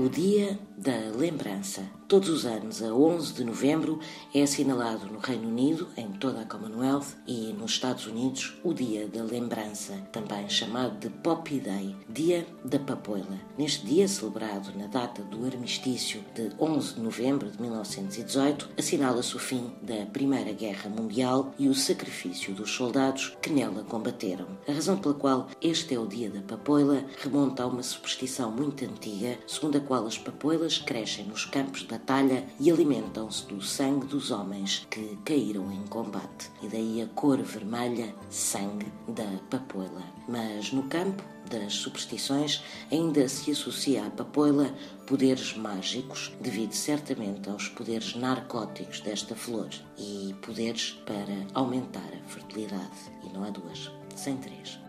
o Dia da Lembrança. Todos os anos, a 11 de novembro, é assinalado no Reino Unido, em toda a Commonwealth e nos Estados Unidos, o Dia da Lembrança, também chamado de Poppy Day, Dia da Papoila. Neste dia, celebrado na data do armistício de 11 de novembro de 1918, assinala-se o fim da Primeira Guerra Mundial e o sacrifício dos soldados que nela combateram. A razão pela qual este é o Dia da Papoila remonta a uma superstição muito antiga, segundo a qual as papoilas crescem nos campos de batalha e alimentam-se do sangue dos homens que caíram em combate. E daí a cor vermelha, sangue da papoila. Mas no campo das superstições ainda se associa à papoila poderes mágicos, devido certamente aos poderes narcóticos desta flor e poderes para aumentar a fertilidade. E não há duas, sem três.